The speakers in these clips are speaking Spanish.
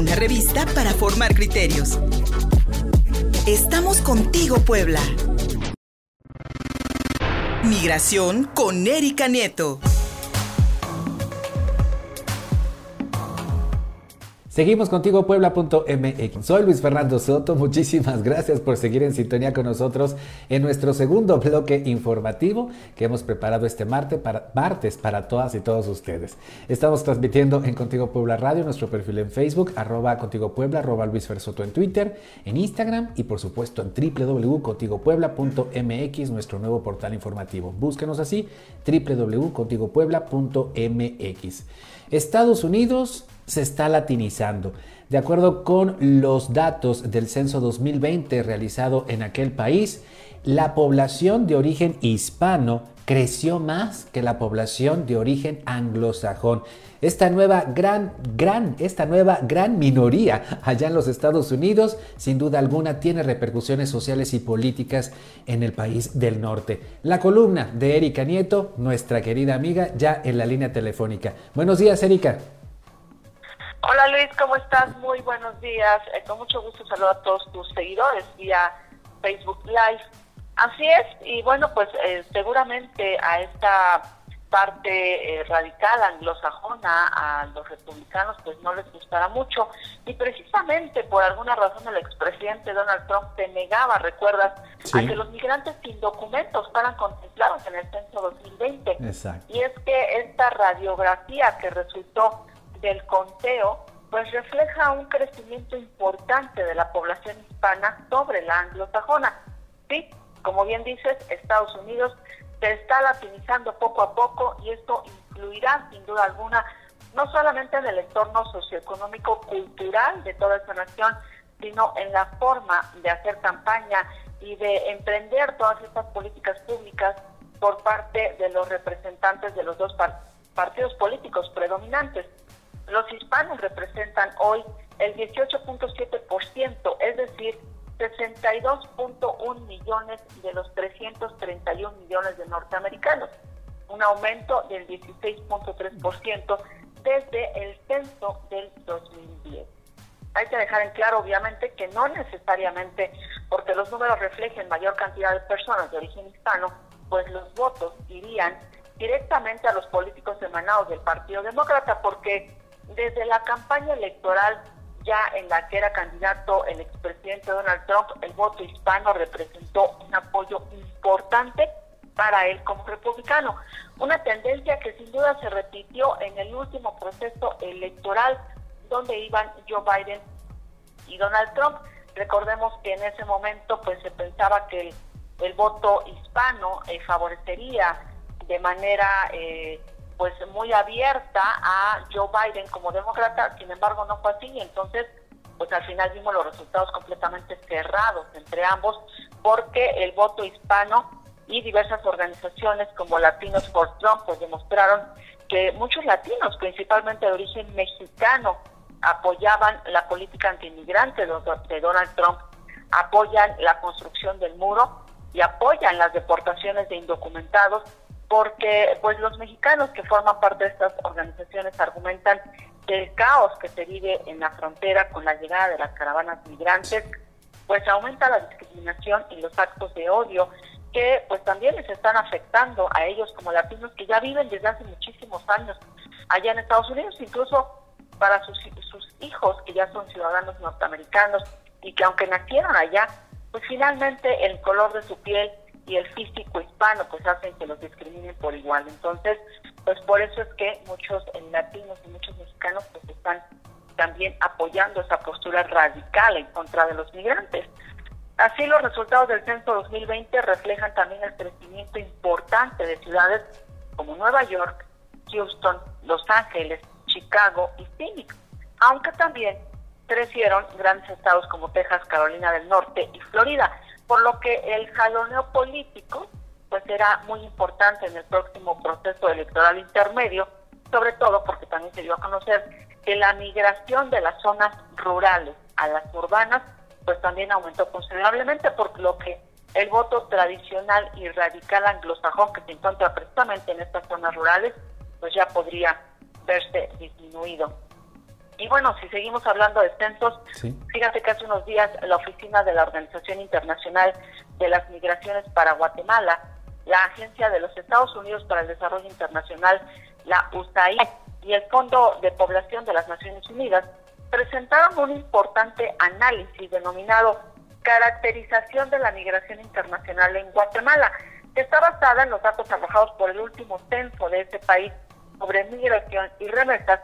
una revista para formar criterios. Estamos contigo, Puebla. Migración con Erika Nieto. Seguimos contigo puebla.mx. Soy Luis Fernando Soto. Muchísimas gracias por seguir en sintonía con nosotros en nuestro segundo bloque informativo que hemos preparado este martes para, todas y todos ustedes. Estamos transmitiendo en Contigo Puebla Radio, nuestro perfil en Facebook, arroba Contigo Puebla, arroba Luis Fer Soto en Twitter, en Instagram y por supuesto en www.contigopuebla.mx, nuestro nuevo portal informativo. Búsquenos así, www.contigopuebla.mx. Estados Unidos se está latinizando. De acuerdo con los datos del censo 2020 realizado en aquel país, la población de origen hispano creció más que la población de origen anglosajón. Esta nueva gran, gran, esta nueva gran minoría allá en los Estados Unidos, sin duda alguna, tiene repercusiones sociales y políticas en el país del norte. La columna de Erika Nieto, nuestra querida amiga, ya en la línea telefónica. Buenos días, Erika. Hola Luis, ¿cómo estás? Muy buenos días. Eh, con mucho gusto saludo a todos tus seguidores vía Facebook Live. Así es, y bueno, pues eh, seguramente a esta parte eh, radical anglosajona, a los republicanos, pues no les gustará mucho. Y precisamente por alguna razón el expresidente Donald Trump se negaba, recuerdas, a que los migrantes sin documentos fueran contemplados en el censo 2020. Exacto. Y es que esta radiografía que resultó del conteo, pues refleja un crecimiento importante de la población hispana sobre la anglosajona. Sí, como bien dices, Estados Unidos se está latinizando poco a poco y esto incluirá sin duda alguna no solamente en el entorno socioeconómico cultural de toda esta nación, sino en la forma de hacer campaña y de emprender todas estas políticas públicas por parte de los representantes de los dos partidos políticos predominantes. Los hispanos representan hoy el 18.7%, es decir, 62.1 millones de los 331 millones de norteamericanos, un aumento del 16.3% desde el censo del 2010. Hay que dejar en claro, obviamente, que no necesariamente porque los números reflejen mayor cantidad de personas de origen hispano, pues los votos irían directamente a los políticos emanados del Partido Demócrata, porque desde la campaña electoral ya en la que era candidato el expresidente Donald Trump, el voto hispano representó un apoyo importante para él como republicano. Una tendencia que sin duda se repitió en el último proceso electoral donde iban Joe Biden y Donald Trump. Recordemos que en ese momento pues se pensaba que el, voto hispano eh, favorecería de manera eh, pues muy abierta a Joe Biden como demócrata, sin embargo no fue así, entonces pues al final vimos los resultados completamente cerrados entre ambos, porque el voto hispano y diversas organizaciones como Latinos for Trump pues demostraron que muchos latinos, principalmente de origen mexicano, apoyaban la política antiinmigrante de Donald Trump, apoyan la construcción del muro y apoyan las deportaciones de indocumentados porque pues los mexicanos que forman parte de estas organizaciones argumentan que el caos que se vive en la frontera con la llegada de las caravanas migrantes pues aumenta la discriminación y los actos de odio que pues también les están afectando a ellos como latinos que ya viven desde hace muchísimos años allá en Estados Unidos, incluso para sus, sus hijos que ya son ciudadanos norteamericanos y que aunque nacieron allá, pues finalmente el color de su piel y el físico hispano pues hacen que los discriminen por igual. Entonces, pues por eso es que muchos latinos y muchos mexicanos pues están también apoyando esa postura radical en contra de los migrantes. Así los resultados del censo 2020 reflejan también el crecimiento importante de ciudades como Nueva York, Houston, Los Ángeles, Chicago y Phoenix, aunque también crecieron grandes estados como Texas, Carolina del Norte y Florida por lo que el jaloneo político pues será muy importante en el próximo proceso electoral intermedio, sobre todo porque también se dio a conocer que la migración de las zonas rurales a las urbanas pues también aumentó considerablemente, por lo que el voto tradicional y radical anglosajón que se encuentra precisamente en estas zonas rurales pues ya podría verse disminuido. Y bueno, si seguimos hablando de censos, fíjate que hace unos días la oficina de la Organización Internacional de las Migraciones para Guatemala, la Agencia de los Estados Unidos para el Desarrollo Internacional, la USAID y el Fondo de Población de las Naciones Unidas presentaron un importante análisis denominado Caracterización de la Migración Internacional en Guatemala, que está basada en los datos arrojados por el último censo de este país sobre migración y remesas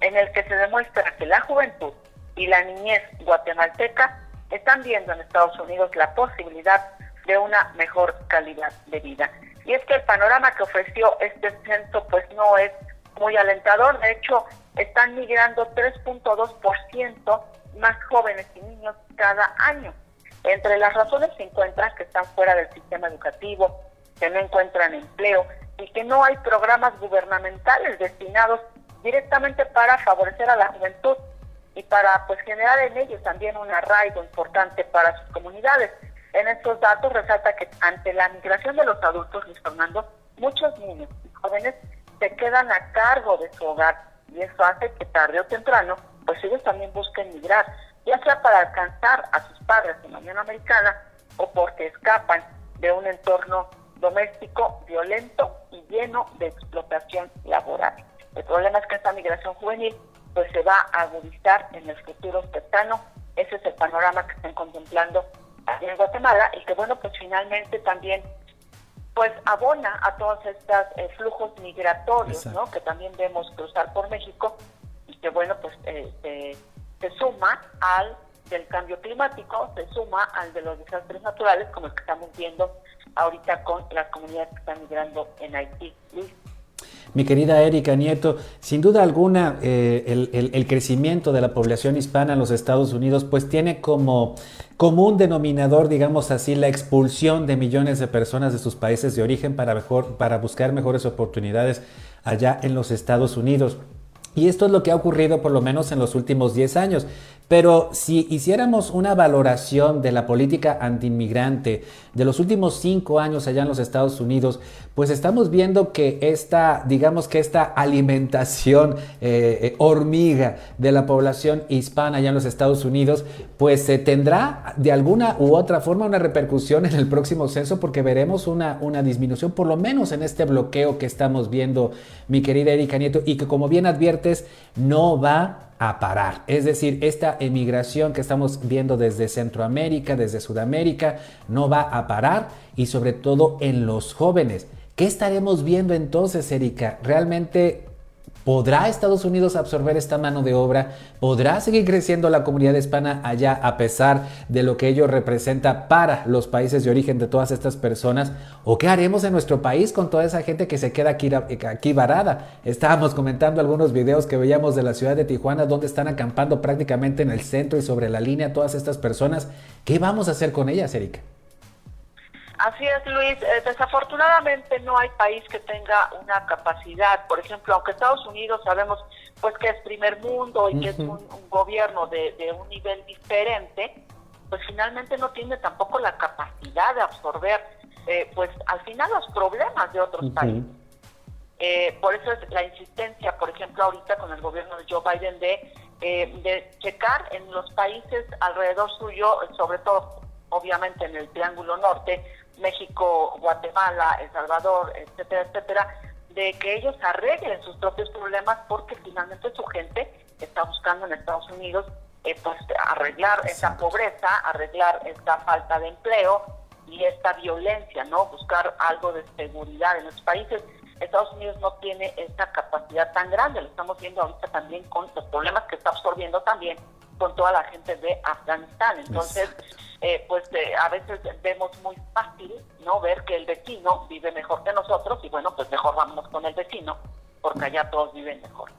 en el que se demuestra que la juventud y la niñez guatemalteca están viendo en Estados Unidos la posibilidad de una mejor calidad de vida. Y es que el panorama que ofreció este censo pues no es muy alentador, de hecho están migrando 3.2% más jóvenes y niños cada año. Entre las razones se encuentran que están fuera del sistema educativo, que no encuentran empleo y que no hay programas gubernamentales destinados directamente para favorecer a la juventud y para pues generar en ellos también un arraigo importante para sus comunidades. En estos datos resalta que ante la migración de los adultos, Luis Fernando, muchos niños y jóvenes se quedan a cargo de su hogar y eso hace que tarde o temprano pues ellos también busquen migrar, ya sea para alcanzar a sus padres en la Unión Americana o porque escapan de un entorno doméstico violento y lleno de explotación laboral. El problema es que esta migración juvenil pues se va a agudizar en el futuro cercano. Ese es el panorama que están contemplando aquí en Guatemala y que bueno pues finalmente también pues abona a todos estos eh, flujos migratorios ¿no? que también vemos cruzar por México y que bueno pues eh, se, suma al del cambio climático, se suma al de los desastres naturales como el que estamos viendo ahorita con las comunidades que están migrando en Haití. Mi querida Erika Nieto, sin duda alguna eh, el, crecimiento de la población hispana en los Estados Unidos pues tiene como común denominador, digamos así, la expulsión de millones de personas de sus países de origen para, mejor, para buscar mejores oportunidades allá en los Estados Unidos. Y esto es lo que ha ocurrido por lo menos en los últimos 10 años. Pero si hiciéramos una valoración de la política antiinmigrante de los últimos cinco años allá en los Estados Unidos, pues estamos viendo que esta, digamos que esta alimentación eh, eh, hormiga de la población hispana allá en los Estados Unidos, pues se tendrá de alguna u otra forma una repercusión en el próximo censo porque veremos una, una disminución, por lo menos en este bloqueo que estamos viendo, mi querida Erika Nieto, y que como bien adviertes, no va a parar. Es decir, esta emigración que estamos viendo desde Centroamérica, desde Sudamérica, no va a parar y sobre todo en los jóvenes. ¿Qué estaremos viendo entonces, Erika? ¿Realmente ¿Podrá Estados Unidos absorber esta mano de obra? ¿Podrá seguir creciendo la comunidad hispana allá a pesar de lo que ello representa para los países de origen de todas estas personas? ¿O qué haremos en nuestro país con toda esa gente que se queda aquí, varada? Estábamos comentando algunos videos que veíamos de la ciudad de Tijuana donde están acampando prácticamente en el centro y sobre la línea todas estas personas. ¿Qué vamos a hacer con ellas, Erika? Así es, Luis. Eh, desafortunadamente no hay país que tenga una capacidad. Por ejemplo, aunque Estados Unidos sabemos pues que es primer mundo y que es un, gobierno de, un nivel diferente, pues finalmente no tiene tampoco la capacidad de absorber, eh, pues al final los problemas de otros países. Eh, por eso es la insistencia, por ejemplo, ahorita con el gobierno de Joe Biden de, de checar en los países alrededor suyo, sobre todo obviamente en el Triángulo Norte, México, Guatemala, El Salvador, etcétera, etcétera, de que ellos arreglen sus propios problemas porque finalmente su gente está buscando en Estados Unidos eh, pues, arreglar esa pobreza, arreglar esta falta de empleo y esta violencia, ¿no? Buscar algo de seguridad en los países. Estados Unidos no tiene esta capacidad tan grande, lo estamos viendo ahorita también con los problemas que está absorbiendo también con toda la gente de Afganistán. Entonces, eh, pues eh, a veces vemos muy fácil no ver que el vecino vive mejor que nosotros y bueno, pues mejor vámonos con el vecino porque allá todos viven mejor.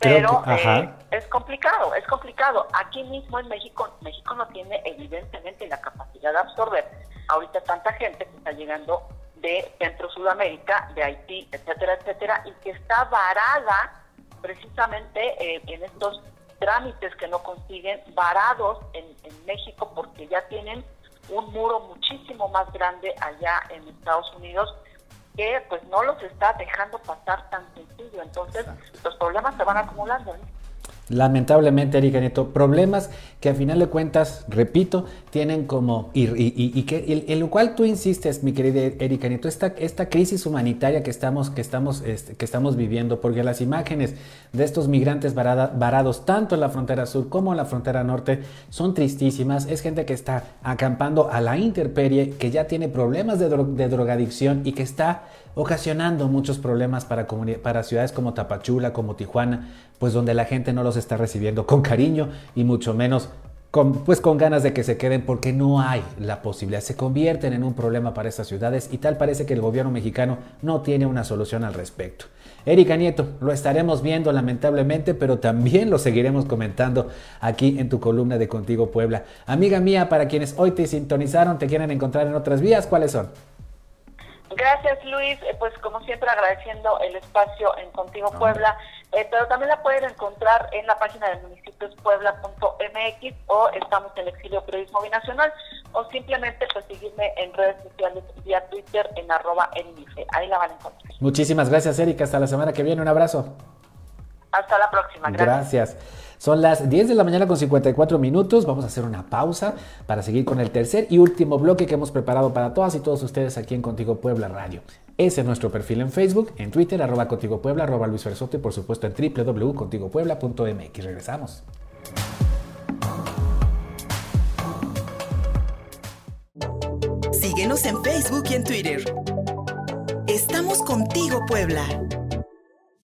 Pero eh, es complicado, es complicado. Aquí mismo en México, México no tiene evidentemente la capacidad de absorber ahorita tanta gente que está llegando de Centro Sudamérica, de Haití, etcétera, etcétera, y que está varada precisamente en estos trámites que no consiguen, varados en, México porque ya tienen un muro muchísimo más grande allá en Estados Unidos que pues no los está dejando pasar tan sencillo. Entonces los problemas se van acumulando. Lamentablemente, Erika Nieto, problemas que a final de cuentas, repito, tienen como, y, y, que en lo cual tú insistes, mi querida Erika Nieto, esta, esta crisis humanitaria que estamos, que, estamos, este, que estamos viviendo, porque las imágenes de estos migrantes varados tanto en la frontera sur como en la frontera norte son tristísimas, es gente que está acampando a la interperie, que ya tiene problemas de, de drogadicción y que está ocasionando muchos problemas para, para ciudades como Tapachula, como Tijuana, pues donde la gente no los está recibiendo con cariño y mucho menos con, pues con ganas de que se queden porque no hay la posibilidad. Se convierten en un problema para estas ciudades y tal parece que el gobierno mexicano no tiene una solución al respecto. Erika Nieto, lo estaremos viendo lamentablemente, pero también lo seguiremos comentando aquí en tu columna de Contigo Puebla. Amiga mía, para quienes hoy te sintonizaron, te quieren encontrar en otras vías, ¿cuáles son? Gracias Luis, eh, pues como siempre agradeciendo el espacio en Contigo Puebla, eh, pero también la pueden encontrar en la página del municipiospuebla.mx o estamos en Exilio Periodismo Binacional o simplemente pues seguirme en redes sociales vía Twitter en arroba ahí la van a encontrar. Muchísimas gracias Erika, hasta la semana que viene, un abrazo. Hasta la próxima, gracias. Son las 10 de la mañana con 54 minutos. Vamos a hacer una pausa para seguir con el tercer y último bloque que hemos preparado para todas y todos ustedes aquí en Contigo Puebla Radio. Ese es nuestro perfil en Facebook, en Twitter, arroba Contigo Puebla, arroba Luis y por supuesto en www.contigopuebla.mx. Regresamos. Síguenos en Facebook y en Twitter. Estamos contigo, Puebla.